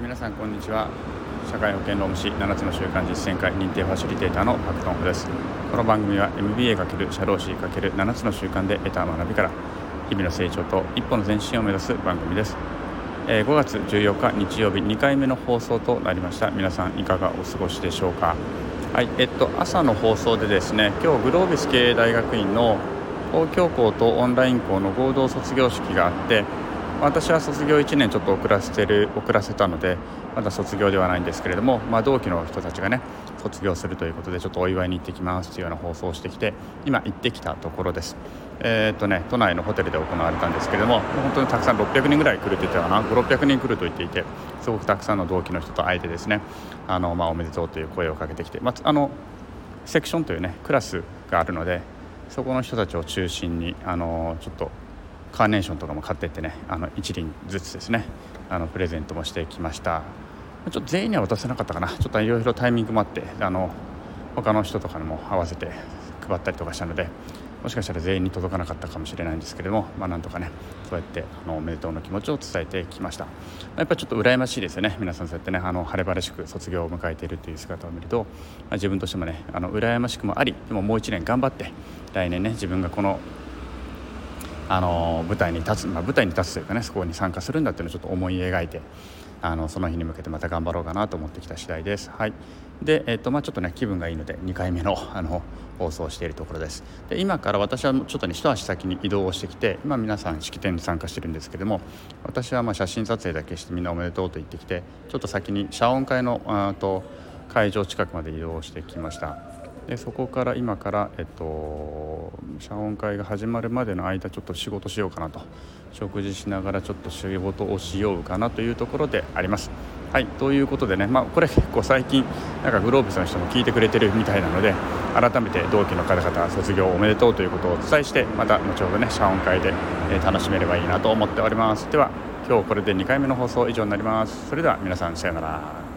皆さんこんにちは。社会保険労務士7つの習慣実践会認定ファシリテーターのパクトンフです。この番組は MBA× 社労士 ×7 つの習慣で得た学びから日々の成長と一歩の前進を目指す番組です、えー、5月14日日曜日2回目の放送となりました。皆さんいかがお過ごしでしょうか？はいえっと朝の放送でですね今日グロービス経営大学院の東京校とオンライン校の合同卒業式があって私は卒業1年ちょっと遅らせてる遅らせたのでまだ卒業ではないんですけれども、まあ、同期の人たちがね卒業するということでちょっとお祝いに行ってきますというような放送をしてきて今行ってきたところです。えー、っとね、都内のホテルで行われたんですけれども本当にたくさん600人ぐらい来ると言ってたかな5600人来ると言っていてすごくたくさんの同期の人と会えてですねあの、まあ、おめでとうという声をかけてきて、まあ、あのセクションというねクラスがあるのでそこの人たちを中心にあのちょっとカーネーションとかも買ってってねあの1輪ずつですねあのプレゼントもしてきました。ちょっと全員には渡せなかったかな。ちょっといろいろタイミングもあってあの他の人とかにも合わせて配ったりとかしたのでもしかしたら全員に届かなかったかもしれないんですけれども、まあ、なんとかねそうやってあのおめでとうの気持ちを伝えてきました。まやっぱりちょっと羨ましいですよね。皆さんそうやってねあの晴れ晴れしく卒業を迎えているという姿を見ると、まあ、自分としてもねあの羨ましくもありでももう1年頑張って来年ね自分がこのあの舞台に立つ、まあ、舞台に立つというかねそこに参加するんだっていうのをちょっと思い描いてあのその日に向けてまた頑張ろうかなと思ってきた次第です。はいでえーとまあ、ちょっとね気分がいいので2回目のあの放送をしているところですで今から私はちょっとね一足先に移動をしてきて今皆さん式典に参加してるんですけども私はまあ写真撮影だけしてみんなおめでとうと言ってきてちょっと先に謝恩会のあと会場近くまで移動してきました。でそこから今から、えっと、謝恩会が始まるまでの間ちょっと仕事しようかなと。食事しながらちょっと仕事をしようかなというところであります。はいということでね、まあ、これ結構最近なんかグローブスの人も聞いてくれてるみたいなので改めて同期の方々卒業おめでとうということをお伝えしてまた後ほどね謝恩会で、え楽しめればいいなと思っております。では今日これで2回目の放送以上になります。それでは皆さんさようなら。